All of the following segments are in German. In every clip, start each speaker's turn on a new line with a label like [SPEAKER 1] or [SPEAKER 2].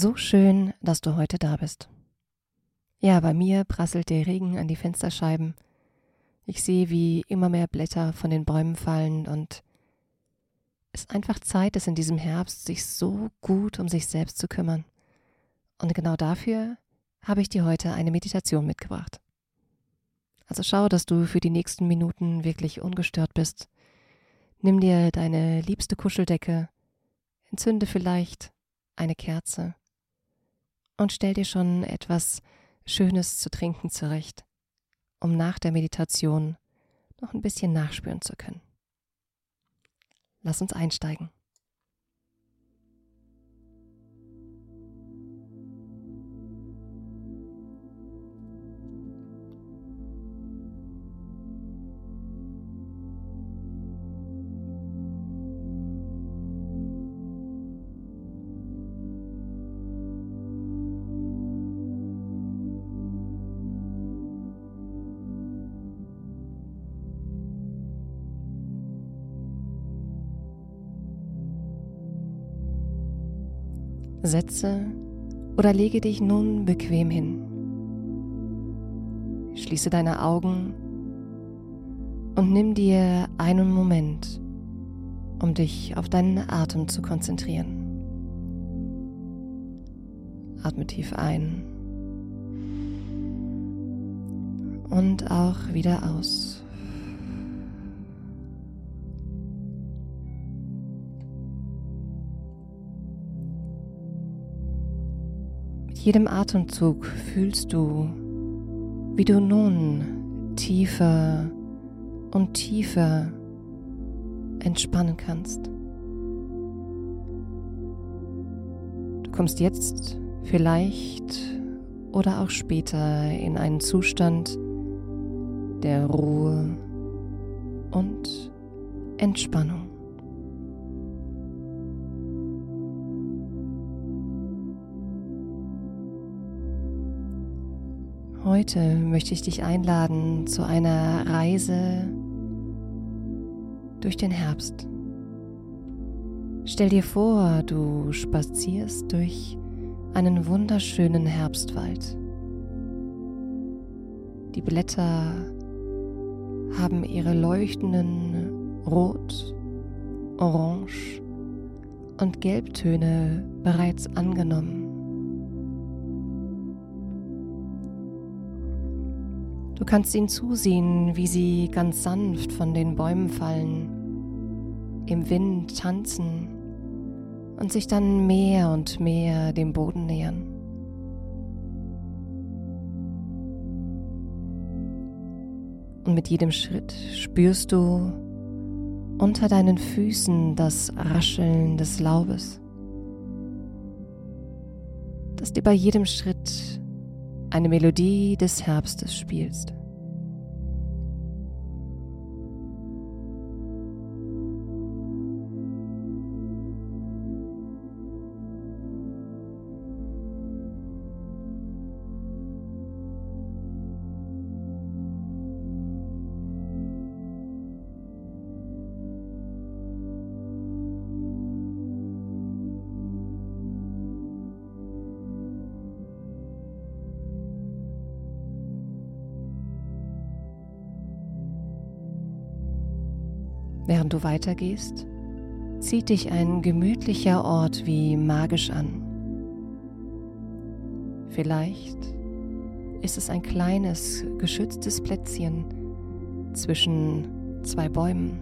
[SPEAKER 1] So schön, dass du heute da bist. Ja, bei mir prasselt der Regen an die Fensterscheiben. Ich sehe, wie immer mehr Blätter von den Bäumen fallen und es ist einfach Zeit ist in diesem Herbst, sich so gut um sich selbst zu kümmern. Und genau dafür habe ich dir heute eine Meditation mitgebracht. Also schau, dass du für die nächsten Minuten wirklich ungestört bist. Nimm dir deine liebste Kuscheldecke, entzünde vielleicht eine Kerze und stell dir schon etwas Schönes zu trinken zurecht, um nach der Meditation noch ein bisschen nachspüren zu können. Lass uns einsteigen. Setze oder lege dich nun bequem hin. Schließe deine Augen und nimm dir einen Moment, um dich auf deinen Atem zu konzentrieren. Atme tief ein und auch wieder aus. Jedem Atemzug fühlst du, wie du nun tiefer und tiefer entspannen kannst. Du kommst jetzt vielleicht oder auch später in einen Zustand der Ruhe und Entspannung. Heute möchte ich dich einladen zu einer Reise durch den Herbst. Stell dir vor, du spazierst durch einen wunderschönen Herbstwald. Die Blätter haben ihre leuchtenden Rot, Orange und Gelbtöne bereits angenommen. Kannst ihnen zusehen, wie sie ganz sanft von den Bäumen fallen, im Wind tanzen und sich dann mehr und mehr dem Boden nähern. Und mit jedem Schritt spürst du unter deinen Füßen das Rascheln des Laubes, das dir bei jedem Schritt eine Melodie des Herbstes spielst. Während du weitergehst, zieht dich ein gemütlicher Ort wie magisch an. Vielleicht ist es ein kleines, geschütztes Plätzchen zwischen zwei Bäumen.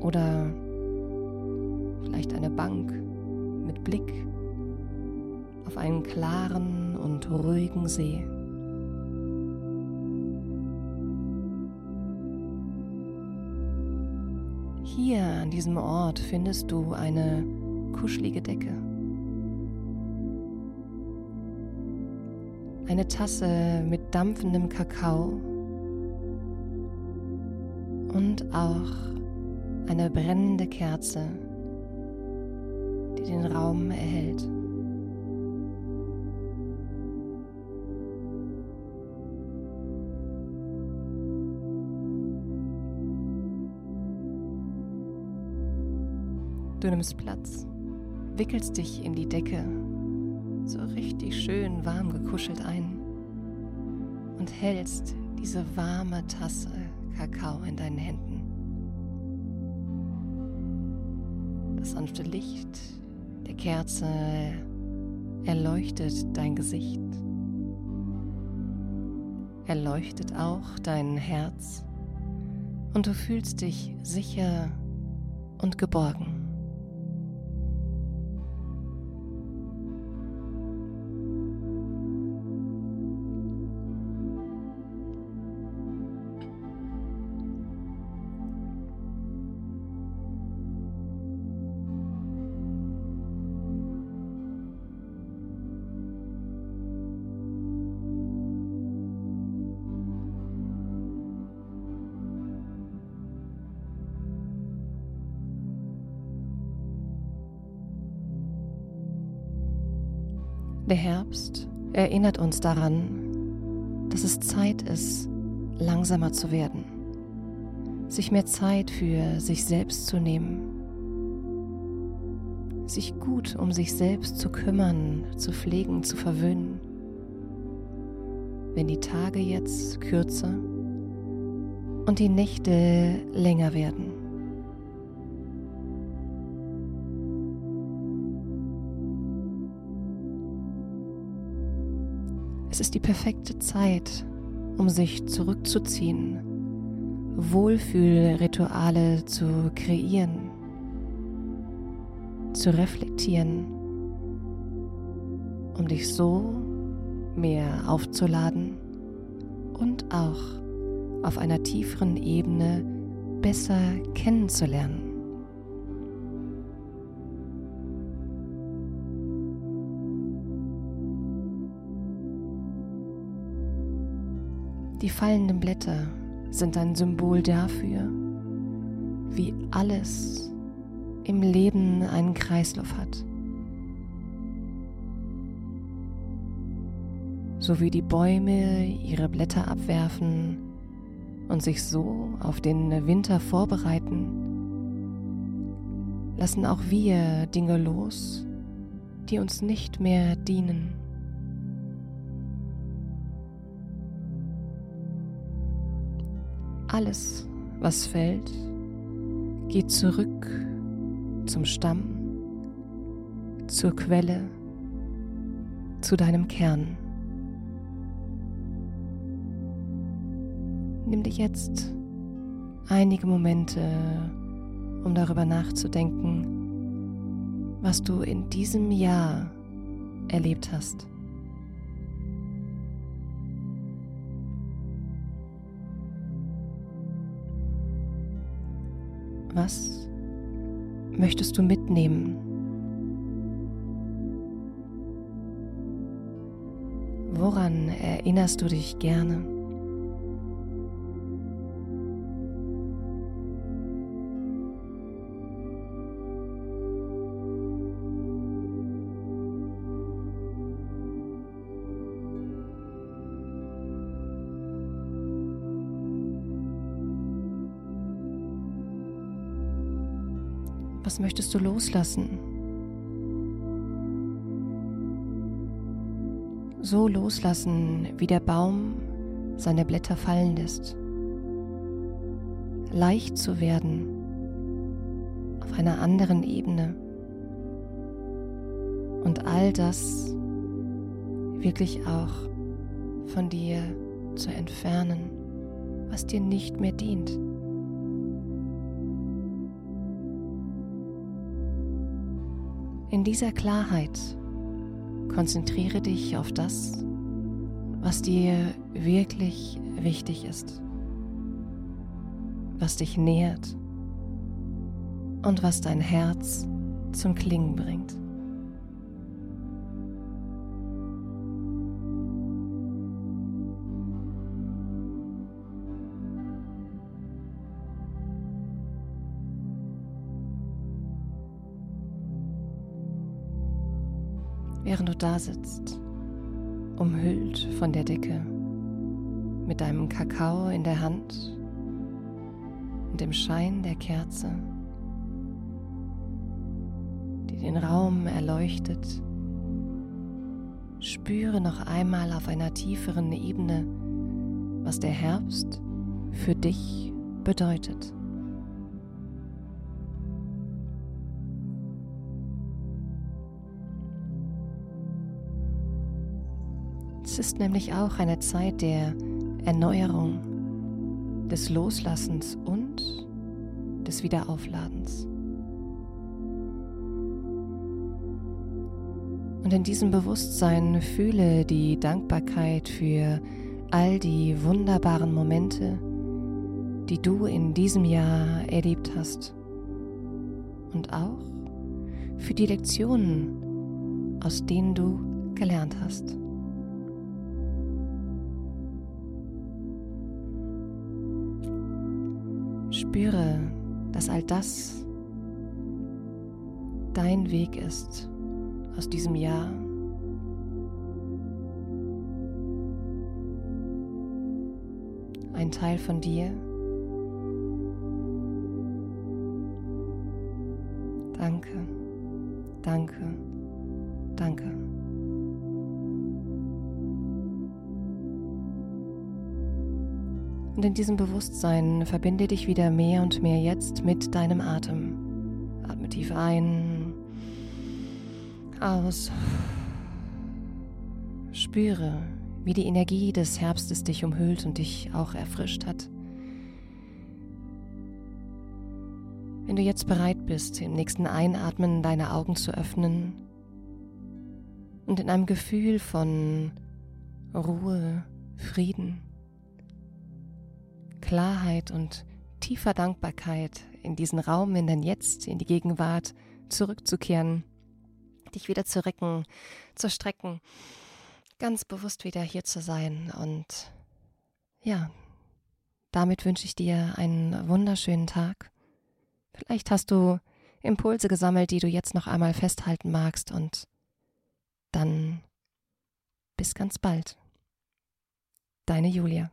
[SPEAKER 1] Oder vielleicht eine Bank mit Blick auf einen klaren und ruhigen See. Hier an diesem Ort findest du eine kuschelige Decke. Eine Tasse mit dampfendem Kakao und auch eine brennende Kerze, die den Raum erhält. Du nimmst Platz wickelst dich in die Decke, so richtig schön warm gekuschelt ein und hältst diese warme Tasse Kakao in deinen Händen. Das sanfte Licht der Kerze erleuchtet dein Gesicht, erleuchtet auch dein Herz und du fühlst dich sicher und geborgen. Der Herbst erinnert uns daran, dass es Zeit ist, langsamer zu werden, sich mehr Zeit für sich selbst zu nehmen, sich gut um sich selbst zu kümmern, zu pflegen, zu verwöhnen. Wenn die Tage jetzt kürzer und die Nächte länger werden. Es ist die perfekte Zeit, um sich zurückzuziehen, Wohlfühlrituale zu kreieren, zu reflektieren, um dich so mehr aufzuladen und auch auf einer tieferen Ebene besser kennenzulernen. Die fallenden Blätter sind ein Symbol dafür, wie alles im Leben einen Kreislauf hat. So wie die Bäume ihre Blätter abwerfen und sich so auf den Winter vorbereiten, lassen auch wir Dinge los, die uns nicht mehr dienen. Alles, was fällt, geht zurück zum Stamm, zur Quelle, zu deinem Kern. Nimm dich jetzt einige Momente, um darüber nachzudenken, was du in diesem Jahr erlebt hast. Was möchtest du mitnehmen? Woran erinnerst du dich gerne? Was möchtest du loslassen? So loslassen, wie der Baum seine Blätter fallen lässt. Leicht zu werden auf einer anderen Ebene. Und all das wirklich auch von dir zu entfernen, was dir nicht mehr dient. In dieser Klarheit konzentriere dich auf das, was dir wirklich wichtig ist, was dich nährt und was dein Herz zum Klingen bringt. Während du da sitzt, umhüllt von der Decke, mit deinem Kakao in der Hand und dem Schein der Kerze. die den Raum erleuchtet. Spüre noch einmal auf einer tieferen Ebene, was der Herbst für dich bedeutet. Es ist nämlich auch eine Zeit der Erneuerung, des Loslassens und des Wiederaufladens. Und in diesem Bewusstsein fühle die Dankbarkeit für all die wunderbaren Momente, die du in diesem Jahr erlebt hast. Und auch für die Lektionen, aus denen du gelernt hast. Spüre, dass all das dein Weg ist aus diesem Jahr. Ein Teil von dir. Danke, danke, danke. Und in diesem Bewusstsein verbinde dich wieder mehr und mehr jetzt mit deinem Atem. Atme tief ein, aus. Spüre, wie die Energie des Herbstes dich umhüllt und dich auch erfrischt hat. Wenn du jetzt bereit bist, im nächsten Einatmen deine Augen zu öffnen und in einem Gefühl von Ruhe, Frieden, Klarheit und tiefer Dankbarkeit in diesen Raum, in dein Jetzt, in die Gegenwart zurückzukehren, dich wieder zu recken, zu strecken, ganz bewusst wieder hier zu sein. Und ja, damit wünsche ich dir einen wunderschönen Tag. Vielleicht hast du Impulse gesammelt, die du jetzt noch einmal festhalten magst und dann bis ganz bald. Deine Julia.